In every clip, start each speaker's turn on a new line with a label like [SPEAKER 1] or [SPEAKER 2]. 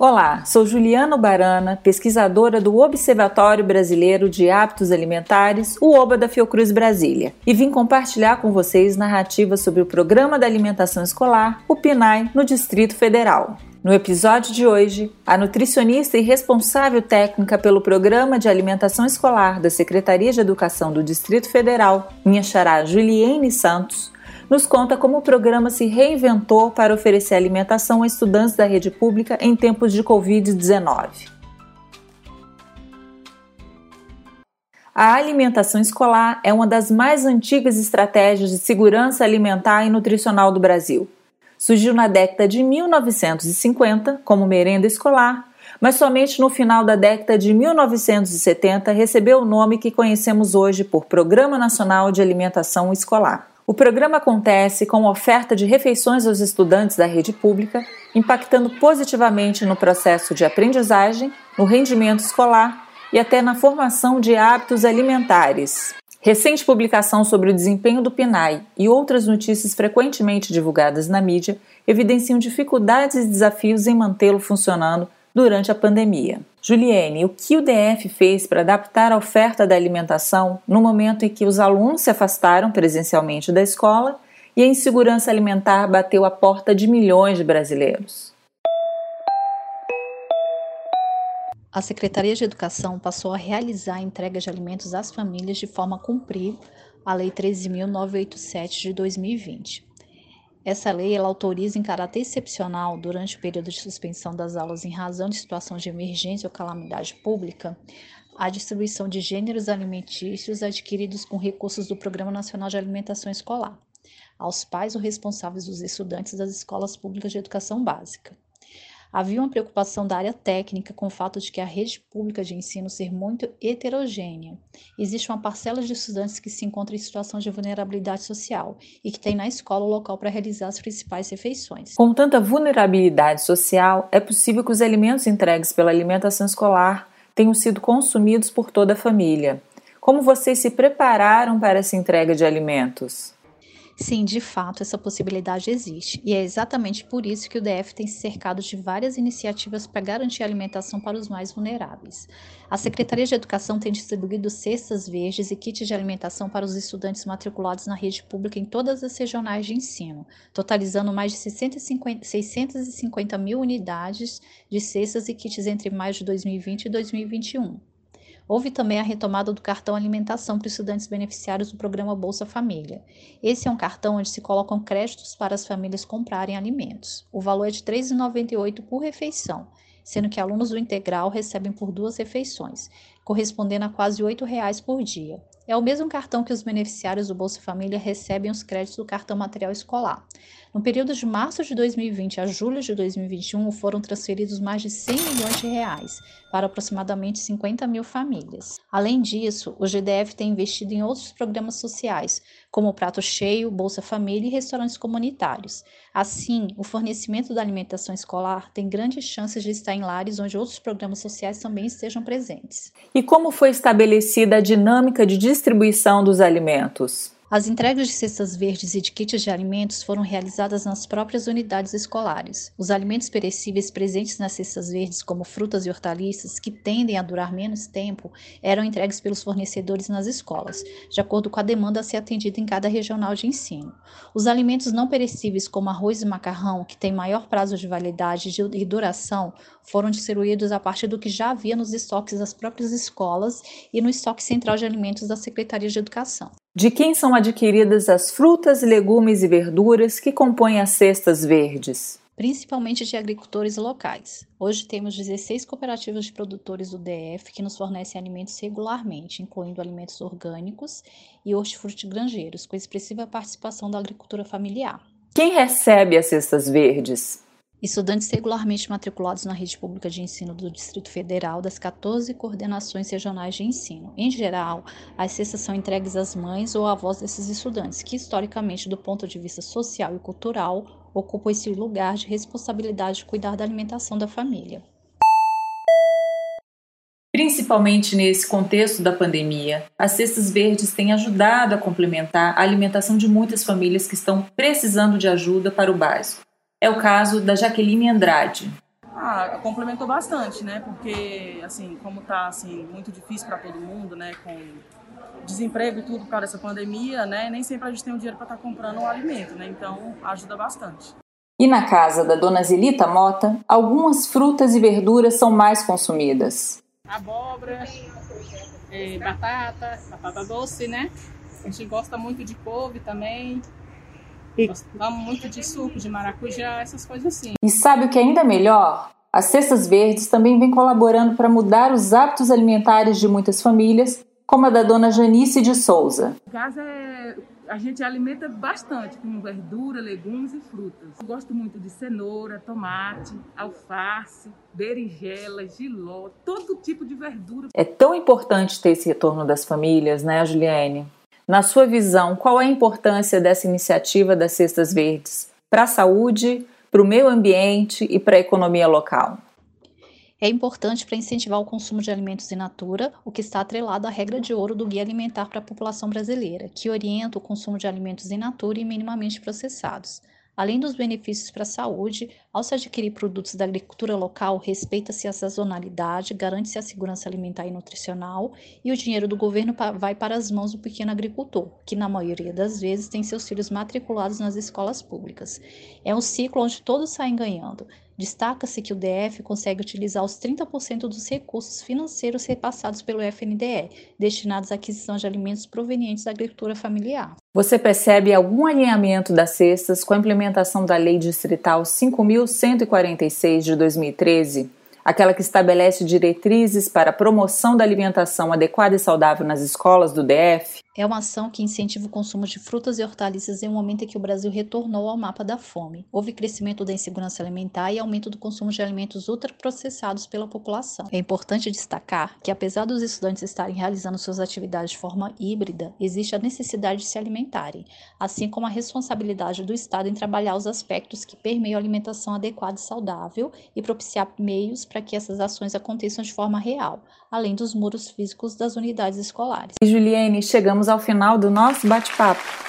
[SPEAKER 1] Olá, sou Juliana Barana, pesquisadora do Observatório Brasileiro de Hábitos Alimentares, o OBA da Fiocruz Brasília, e vim compartilhar com vocês narrativas sobre o Programa da Alimentação Escolar, o PNAE, no Distrito Federal. No episódio de hoje, a nutricionista e responsável técnica pelo Programa de Alimentação Escolar da Secretaria de Educação do Distrito Federal, minha xará Juliene Santos, nos conta como o programa se reinventou para oferecer alimentação a estudantes da rede pública em tempos de Covid-19. A alimentação escolar é uma das mais antigas estratégias de segurança alimentar e nutricional do Brasil. Surgiu na década de 1950 como merenda escolar, mas somente no final da década de 1970 recebeu o nome que conhecemos hoje por Programa Nacional de Alimentação Escolar. O programa acontece com oferta de refeições aos estudantes da rede pública, impactando positivamente no processo de aprendizagem, no rendimento escolar e até na formação de hábitos alimentares. Recente publicação sobre o desempenho do PNAE e outras notícias frequentemente divulgadas na mídia evidenciam dificuldades e desafios em mantê-lo funcionando durante a pandemia. Juliane, o que o DF fez para adaptar a oferta da alimentação no momento em que os alunos se afastaram presencialmente da escola e a insegurança alimentar bateu a porta de milhões de brasileiros?
[SPEAKER 2] A Secretaria de Educação passou a realizar a entrega de alimentos às famílias de forma a cumprir a Lei 13.987 de 2020. Essa lei ela autoriza em caráter excepcional, durante o período de suspensão das aulas em razão de situação de emergência ou calamidade pública, a distribuição de gêneros alimentícios adquiridos com recursos do Programa Nacional de Alimentação Escolar aos pais ou responsáveis dos estudantes das escolas públicas de educação básica. Havia uma preocupação da área técnica com o fato de que a rede pública de ensino ser muito heterogênea. Existe uma parcela de estudantes que se encontra em situação de vulnerabilidade social e que tem na escola o local para realizar as principais refeições.
[SPEAKER 1] Com tanta vulnerabilidade social, é possível que os alimentos entregues pela alimentação escolar tenham sido consumidos por toda a família. Como vocês se prepararam para essa entrega de alimentos?
[SPEAKER 2] Sim, de fato, essa possibilidade existe, e é exatamente por isso que o DF tem se cercado de várias iniciativas para garantir a alimentação para os mais vulneráveis. A Secretaria de Educação tem distribuído cestas verdes e kits de alimentação para os estudantes matriculados na rede pública em todas as regionais de ensino, totalizando mais de 650, 650 mil unidades de cestas e kits entre maio de 2020 e 2021. Houve também a retomada do cartão alimentação para estudantes beneficiários do programa Bolsa Família. Esse é um cartão onde se colocam créditos para as famílias comprarem alimentos. O valor é de R$ 3,98 por refeição, sendo que alunos do integral recebem por duas refeições, correspondendo a quase R$ 8,00 por dia. É o mesmo cartão que os beneficiários do Bolsa Família recebem os créditos do cartão material escolar. No período de março de 2020 a julho de 2021, foram transferidos mais de 100 milhões de reais para aproximadamente 50 mil famílias. Além disso, o GDF tem investido em outros programas sociais, como o Prato Cheio, Bolsa Família e restaurantes comunitários. Assim, o fornecimento da alimentação escolar tem grandes chances de estar em lares onde outros programas sociais também estejam presentes.
[SPEAKER 1] E como foi estabelecida a dinâmica de distribuição dos alimentos?
[SPEAKER 2] As entregas de cestas verdes e de kits de alimentos foram realizadas nas próprias unidades escolares. Os alimentos perecíveis presentes nas cestas verdes, como frutas e hortaliças, que tendem a durar menos tempo, eram entregues pelos fornecedores nas escolas, de acordo com a demanda a ser atendida em cada regional de ensino. Os alimentos não perecíveis, como arroz e macarrão, que têm maior prazo de validade e duração, foram distribuídos a partir do que já havia nos estoques das próprias escolas e no estoque central de alimentos da Secretaria de Educação.
[SPEAKER 1] De quem são adquiridas as frutas, legumes e verduras que compõem as cestas verdes?
[SPEAKER 2] Principalmente de agricultores locais. Hoje temos 16 cooperativas de produtores do DF que nos fornecem alimentos regularmente, incluindo alimentos orgânicos e hortifrutigranjeiros, com expressiva participação da agricultura familiar.
[SPEAKER 1] Quem recebe as cestas verdes?
[SPEAKER 2] Estudantes regularmente matriculados na rede pública de ensino do Distrito Federal das 14 coordenações regionais de ensino. Em geral, as cestas são entregues às mães ou avós desses estudantes, que historicamente, do ponto de vista social e cultural, ocupam esse lugar de responsabilidade de cuidar da alimentação da família.
[SPEAKER 1] Principalmente nesse contexto da pandemia, as cestas verdes têm ajudado a complementar a alimentação de muitas famílias que estão precisando de ajuda para o básico. É o caso da Jaqueline Andrade.
[SPEAKER 3] Ah, complementou bastante, né? Porque, assim, como tá, assim, muito difícil para todo mundo, né? Com desemprego e tudo por causa dessa pandemia, né? Nem sempre a gente tem o dinheiro para estar tá comprando o alimento, né? Então, ajuda bastante.
[SPEAKER 1] E na casa da dona Zelita Mota, algumas frutas e verduras são mais consumidas.
[SPEAKER 4] Abóbora, é, batata, batata doce, né? A gente gosta muito de couve também. E... Gostamos muito de suco, de maracujá, essas coisas assim.
[SPEAKER 1] E sabe o que é ainda melhor? As cestas verdes também vêm colaborando para mudar os hábitos alimentares de muitas famílias, como a da dona Janice de Souza.
[SPEAKER 3] Em casa é... a gente alimenta bastante com verdura, legumes e frutas. Eu gosto muito de cenoura, tomate, alface, berinjela, giló, todo tipo de verdura.
[SPEAKER 1] É tão importante ter esse retorno das famílias, né, Juliane? Na sua visão, qual é a importância dessa iniciativa das Cestas Verdes para a saúde, para o meio ambiente e para a economia local?
[SPEAKER 2] É importante para incentivar o consumo de alimentos in natura, o que está atrelado à regra de ouro do Guia Alimentar para a População Brasileira, que orienta o consumo de alimentos in natura e minimamente processados. Além dos benefícios para a saúde, ao se adquirir produtos da agricultura local, respeita-se a sazonalidade, garante-se a segurança alimentar e nutricional, e o dinheiro do governo vai para as mãos do pequeno agricultor, que na maioria das vezes tem seus filhos matriculados nas escolas públicas. É um ciclo onde todos saem ganhando. Destaca-se que o DF consegue utilizar os 30% dos recursos financeiros repassados pelo FNDE, destinados à aquisição de alimentos provenientes da agricultura familiar.
[SPEAKER 1] Você percebe algum alinhamento das cestas com a implementação da Lei Distrital 5.146 de 2013? aquela que estabelece diretrizes para a promoção da alimentação adequada e saudável nas escolas do DF?
[SPEAKER 2] É uma ação que incentiva o consumo de frutas e hortaliças em um momento em que o Brasil retornou ao mapa da fome. Houve crescimento da insegurança alimentar e aumento do consumo de alimentos ultraprocessados pela população. É importante destacar que, apesar dos estudantes estarem realizando suas atividades de forma híbrida, existe a necessidade de se alimentarem, assim como a responsabilidade do Estado em trabalhar os aspectos que permeiam a alimentação adequada e saudável e propiciar meios para que essas ações aconteçam de forma real, além dos muros físicos das unidades escolares.
[SPEAKER 1] E Juliane, chegamos ao final do nosso bate-papo.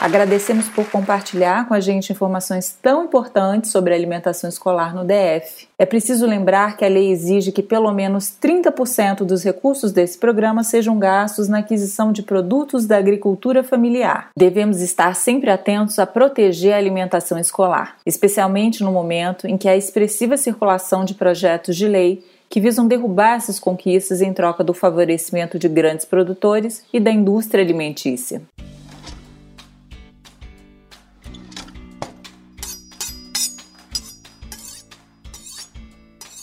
[SPEAKER 1] Agradecemos por compartilhar com a gente informações tão importantes sobre a alimentação escolar no DF. É preciso lembrar que a lei exige que pelo menos 30% dos recursos desse programa sejam gastos na aquisição de produtos da agricultura familiar. Devemos estar sempre atentos a proteger a alimentação escolar, especialmente no momento em que há expressiva circulação de projetos de lei que visam derrubar essas conquistas em troca do favorecimento de grandes produtores e da indústria alimentícia.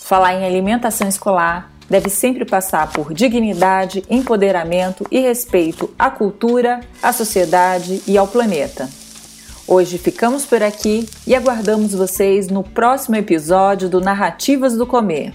[SPEAKER 1] Falar em alimentação escolar deve sempre passar por dignidade, empoderamento e respeito à cultura, à sociedade e ao planeta. Hoje ficamos por aqui e aguardamos vocês no próximo episódio do Narrativas do Comer.